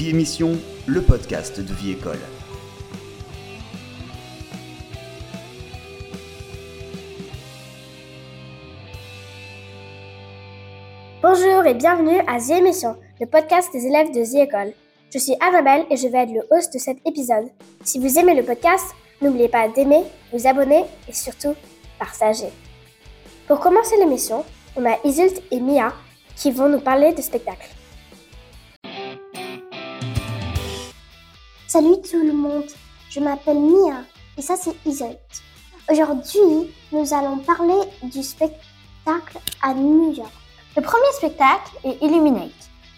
Vie Émission, le podcast de Vie École. Bonjour et bienvenue à The Émission, le podcast des élèves de The École. Je suis Annabelle et je vais être le host de cet épisode. Si vous aimez le podcast, n'oubliez pas d'aimer, vous abonner et surtout partager. Pour commencer l'émission, on a Isult et Mia qui vont nous parler de spectacle. Salut tout le monde, je m'appelle Mia et ça c'est Isult. Aujourd'hui, nous allons parler du spectacle à New York. Le premier spectacle est Illuminate.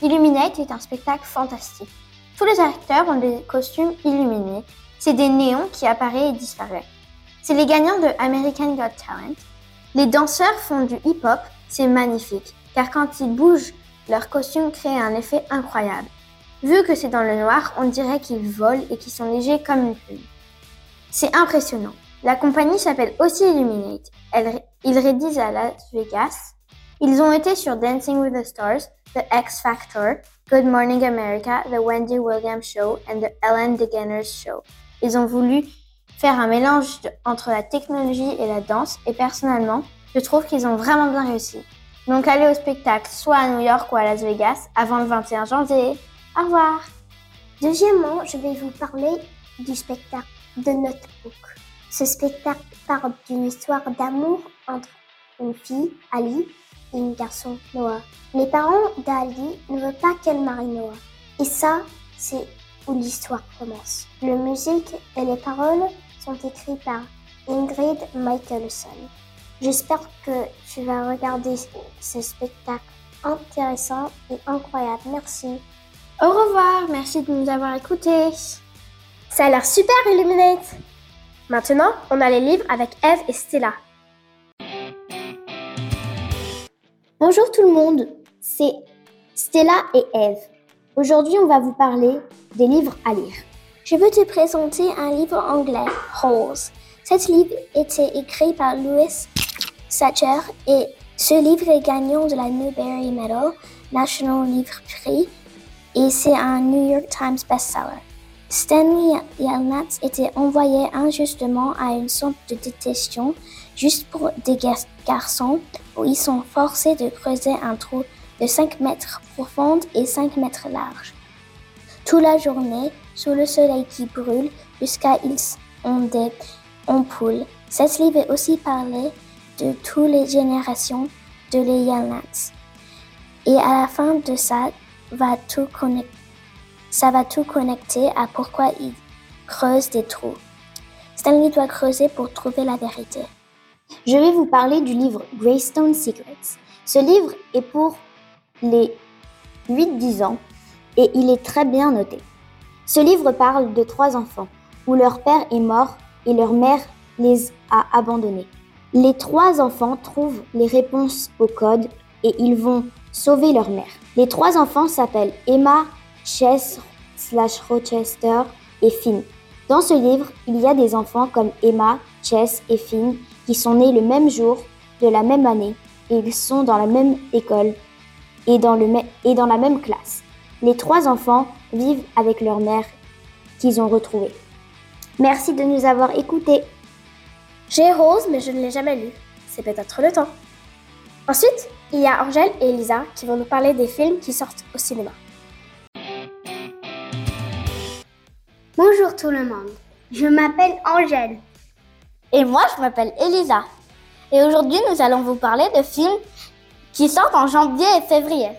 Illuminate est un spectacle fantastique. Tous les acteurs ont des costumes illuminés. C'est des néons qui apparaissent et disparaissent. C'est les gagnants de American Got Talent. Les danseurs font du hip-hop, c'est magnifique, car quand ils bougent, leur costume crée un effet incroyable. Vu que c'est dans le noir, on dirait qu'ils volent et qu'ils sont légers comme une plume. C'est impressionnant. La compagnie s'appelle aussi Illuminate. ils rédisent à Las Vegas. Ils ont été sur Dancing with the Stars, The X Factor, Good Morning America, The Wendy Williams Show and The Ellen DeGeneres Show. Ils ont voulu faire un mélange entre la technologie et la danse et personnellement, je trouve qu'ils ont vraiment bien réussi. Donc allez au spectacle soit à New York ou à Las Vegas avant le 21 janvier. Au revoir. Deuxièmement, je vais vous parler du spectacle de Notebook. Ce spectacle parle d'une histoire d'amour entre une fille, Ali, et un garçon, Noah. Les parents d'Ali ne veulent pas qu'elle marie Noah. Et ça, c'est où l'histoire commence. La musique et les paroles sont écrites par Ingrid Michaelson. J'espère que tu vas regarder ce spectacle intéressant et incroyable. Merci. Au revoir, merci de nous avoir écoutés. Ça a l'air super Illuminate. Maintenant, on a les livres avec Eve et Stella. Bonjour tout le monde, c'est Stella et Eve. Aujourd'hui, on va vous parler des livres à lire. Je veux te présenter un livre anglais, Holes. Cet livre était écrit par Louis Satcher et ce livre est gagnant de la Newbery Medal, National Livre Prix et c'est un New York Times bestseller. Stanley Yelnats était envoyé injustement à une sorte de détention juste pour des garçons où ils sont forcés de creuser un trou de 5 mètres profond et 5 mètres large. Toute la journée, sous le soleil qui brûle, jusqu'à ils ont des ampoules. Cette livre est aussi parlé de toutes les générations de les Yelnats. Et à la fin de ça, va tout ça va tout connecter à pourquoi ils creusent des trous. Stanley doit creuser pour trouver la vérité. Je vais vous parler du livre Greystone Secrets. Ce livre est pour les 8-10 ans et il est très bien noté. Ce livre parle de trois enfants où leur père est mort et leur mère les a abandonnés. Les trois enfants trouvent les réponses au code et ils vont sauver leur mère. Les trois enfants s'appellent Emma, Chess Rochester et Finn. Dans ce livre, il y a des enfants comme Emma, Chess et Finn qui sont nés le même jour, de la même année, et ils sont dans la même école et dans, le et dans la même classe. Les trois enfants vivent avec leur mère qu'ils ont retrouvée. Merci de nous avoir écoutés. J'ai Rose, mais je ne l'ai jamais lu. C'est peut-être le temps. Ensuite, il y a Angèle et Elisa qui vont nous parler des films qui sortent au cinéma. Bonjour tout le monde, je m'appelle Angèle. Et moi, je m'appelle Elisa. Et aujourd'hui, nous allons vous parler de films qui sortent en janvier et février.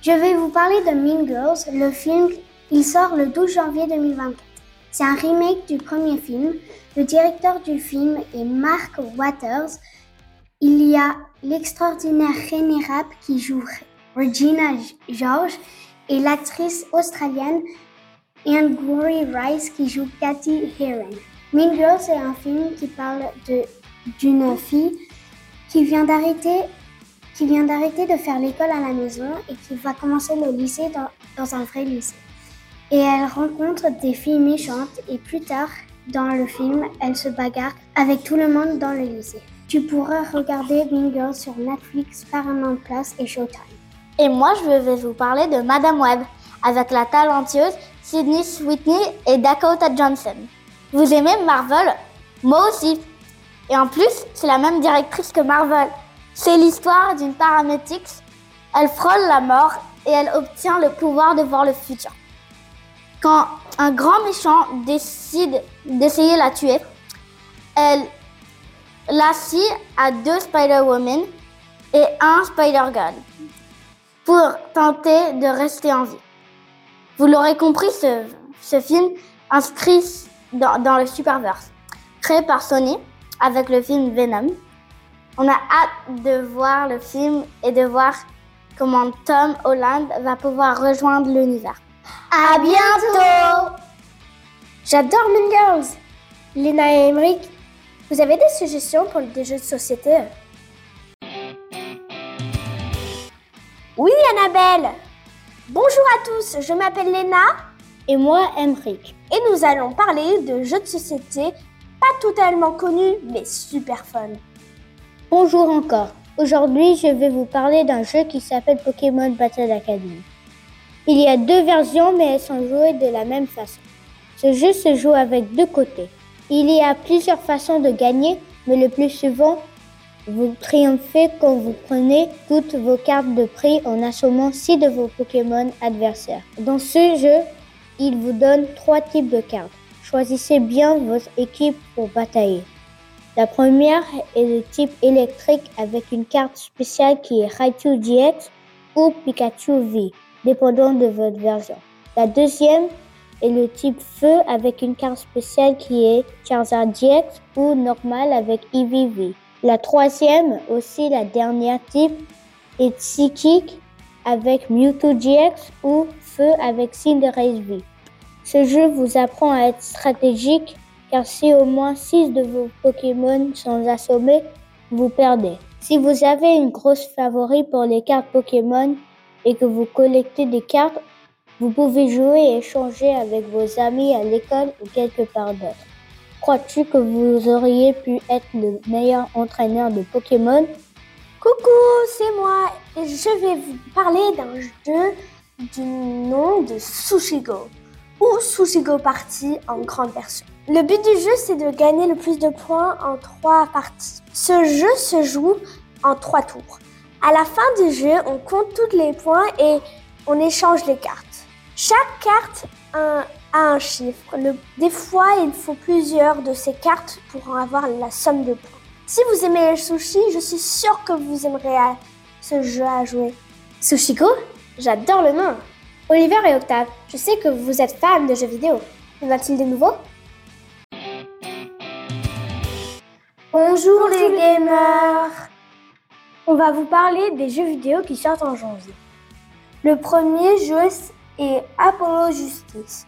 Je vais vous parler de Mean Girls. Le film, il sort le 12 janvier 2024. C'est un remake du premier film. Le directeur du film est Mark Waters. Il y a l'extraordinaire René Rapp qui joue Regina George et l'actrice australienne Anne Glory Rice qui joue Cathy Heron. Mean Girls est un film qui parle d'une fille qui vient d'arrêter de faire l'école à la maison et qui va commencer le lycée dans un vrai lycée. Et elle rencontre des filles méchantes et plus tard dans le film, elle se bagarre avec tout le monde dans le lycée. Tu pourras regarder Girls sur Netflix, Paramount Plus et Showtime. Et moi, je vais vous parler de Madame Web. avec la talentueuse Sydney Sweeney et Dakota Johnson. Vous aimez Marvel? Moi aussi. Et en plus, c'est la même directrice que Marvel. C'est l'histoire d'une paramétix. Elle frôle la mort et elle obtient le pouvoir de voir le futur. Quand un grand méchant décide d'essayer la tuer, elle l'assit à deux Spider-Women et un Spider-God pour tenter de rester en vie. Vous l'aurez compris, ce, film inscrit dans, dans le Superverse, créé par Sony avec le film Venom. On a hâte de voir le film et de voir comment Tom Holland va pouvoir rejoindre l'univers. À bientôt J'adore Mean Girls. Lena et Emmerich, vous avez des suggestions pour des jeux de société? Oui, Annabelle Bonjour à tous, je m'appelle Léna Et moi, Emmerich. et nous allons parler de jeux de société pas totalement connus mais super fun. Bonjour encore. Aujourd'hui, je vais vous parler d'un jeu qui s'appelle Pokémon Battle Academy. Il y a deux versions, mais elles sont jouées de la même façon. Ce jeu se joue avec deux côtés. Il y a plusieurs façons de gagner, mais le plus souvent, vous triomphez quand vous prenez toutes vos cartes de prix en assommant six de vos Pokémon adversaires. Dans ce jeu, il vous donne trois types de cartes. Choisissez bien votre équipe pour batailler. La première est le type électrique avec une carte spéciale qui est Raichu GX ou Pikachu V, dépendant de votre version. La deuxième est le type feu avec une carte spéciale qui est Charizard GX ou normal avec Eevee V. La troisième, aussi la dernière type, est psychique avec Mewtwo GX ou feu avec Cinderace V. Ce jeu vous apprend à être stratégique car si au moins 6 de vos Pokémon sont assommés, vous perdez. Si vous avez une grosse favori pour les cartes Pokémon et que vous collectez des cartes, vous pouvez jouer et échanger avec vos amis à l'école ou quelque part d'autre. Crois-tu que vous auriez pu être le meilleur entraîneur de Pokémon? Coucou, c'est moi et je vais vous parler d'un jeu du nom de Sushigo ou Sushigo Party en grande version. Le but du jeu, c'est de gagner le plus de points en trois parties. Ce jeu se joue en trois tours. À la fin du jeu, on compte tous les points et on échange les cartes. Chaque carte a, a un chiffre. Le- des fois, il faut plusieurs de ces cartes pour en avoir la somme de points. Si vous aimez les sushis, je suis sûre que vous aimerez ce jeu à jouer. Sushiko J'adore le nom. Oliver et Octave, je sais que vous êtes fans de jeux vidéo. Y en a-t-il des nouveaux? Bonjour les gamers On va vous parler des jeux vidéo qui sortent en janvier. Le premier jeu est Apollo Justice.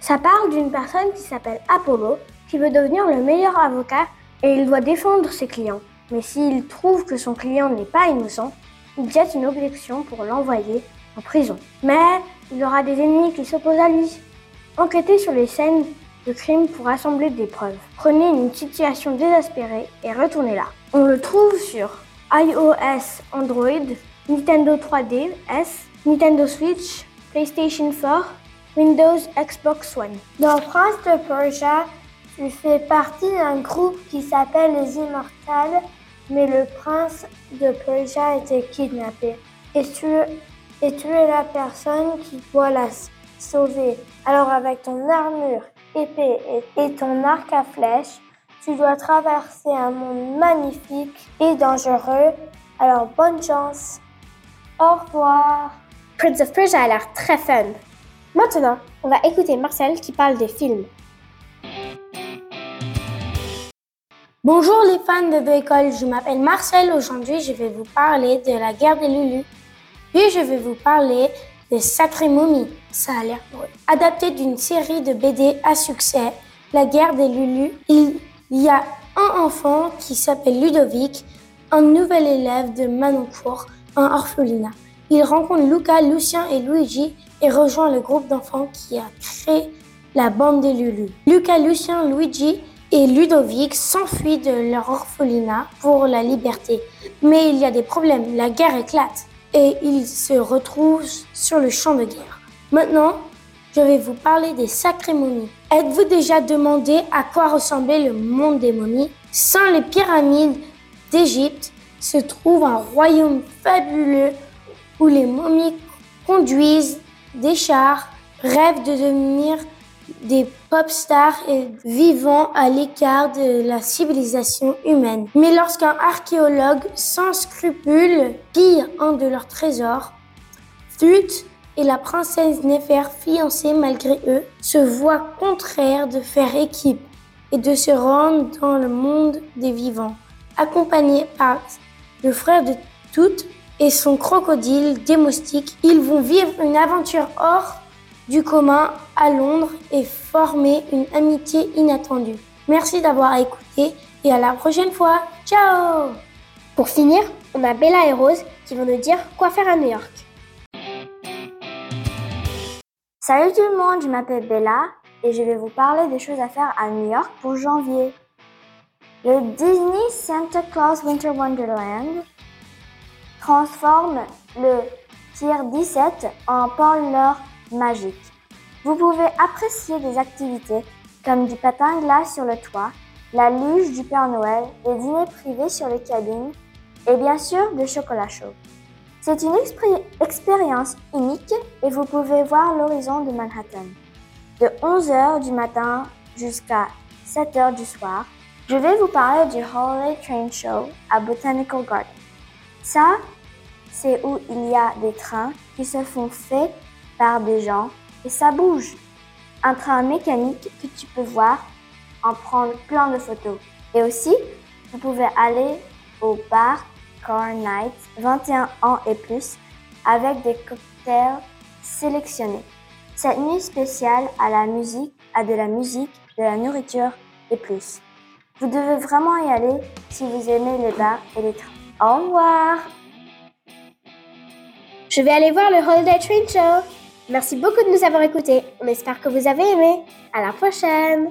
Ça parle d'une personne qui s'appelle Apollo qui veut devenir le meilleur avocat et il doit défendre ses clients. Mais s'il trouve que son client n'est pas innocent, il jette une objection pour l'envoyer en prison. Mais il aura des ennemis qui s'opposent à lui. Enquêtez sur les scènes de crime pour assembler des preuves. Prenez une situation désespérée et retournez-la. On le trouve sur iOS, Android, Nintendo 3DS, Nintendo Switch, PlayStation 4, Windows, Xbox One. Dans Prince de Persia, tu fais partie d'un groupe qui s'appelle les Immortals, mais le prince de Persia a été kidnappé. Et tu, et la personne qui doit la sauver. Alors avec ton armure, épée et, et ton arc à flèches, tu dois traverser un monde magnifique et dangereux. Alors bonne chance. Au revoir. Prince of Persia a l'air très fun. Maintenant, on va écouter Marcel qui parle des films. Bonjour les fans de deux écoles, je m'appelle Marcel. Aujourd'hui, je vais vous parler de la guerre des Lulu. Puis je vais vous parler de Sacré Momie. Ça a l'air drôle. Adapté d'une série de BD à succès, La guerre des Lulu, il y a un enfant qui s'appelle Ludovic, un nouvel élève de Manoncourt, un orphelinat. Il rencontre Luca, Lucien et Luigi et rejoint le groupe d'enfants qui a créé la bande des Lulu. Luca, Lucien, Luigi et Ludovic s'enfuient de leur orphelinat pour la liberté. Mais il y a des problèmes, la guerre éclate et ils se retrouvent sur le champ de guerre. Maintenant, je vais vous parler des sacrées momies. Êtes-vous déjà demandé à quoi ressemblait le monde des momies? Sans les pyramides d'Égypte se trouve un royaume fabuleux où les momies conduisent des chars, rêvent de devenir des pop stars et vivant à l'écart de la civilisation humaine. Mais lorsqu'un archéologue sans scrupules pille un de leurs trésors, Thut et la princesse Néfer, fiancée malgré eux, se voient contraires de faire équipe et de se rendre dans le monde des vivants. Accompagnés par le frère de Tout et son crocodile démostique, ils vont vivre une aventure hors du commun à Londres et former une amitié inattendue. Merci d'avoir écouté et à la prochaine fois. Ciao Pour finir, on a Bella et Rose qui vont nous dire quoi faire à New York. Salut tout le monde, je m'appelle Bella et je vais vous parler des choses à faire à New York pour janvier. Le Disney Santa Claus Winter Wonderland transforme le Tier 17 en parleur magique. Vous pouvez apprécier des activités comme du patin glace sur le toit, la luge du Père Noël, des dîners privés sur les cabines et bien sûr de chocolat chaud. C'est une expérience unique et vous pouvez voir l'horizon de Manhattan. De 11h du matin jusqu'à 7h du soir, je vais vous parler du Holiday Train Show à Botanical Garden. Ça, c'est où il y a des trains qui se font faits par des gens et ça bouge. Un train mécanique que tu peux voir, en prendre plein de photos. Et aussi, vous pouvez aller au bar Car Night 21 ans et plus avec des cocktails sélectionnés. Cette nuit spéciale à la musique, à de la musique, de la nourriture et plus. Vous devez vraiment y aller si vous aimez les bars et les trains. Au revoir Je vais aller voir le Holiday Train Show. Merci beaucoup de nous avoir écoutés. On espère que vous avez aimé. À la prochaine!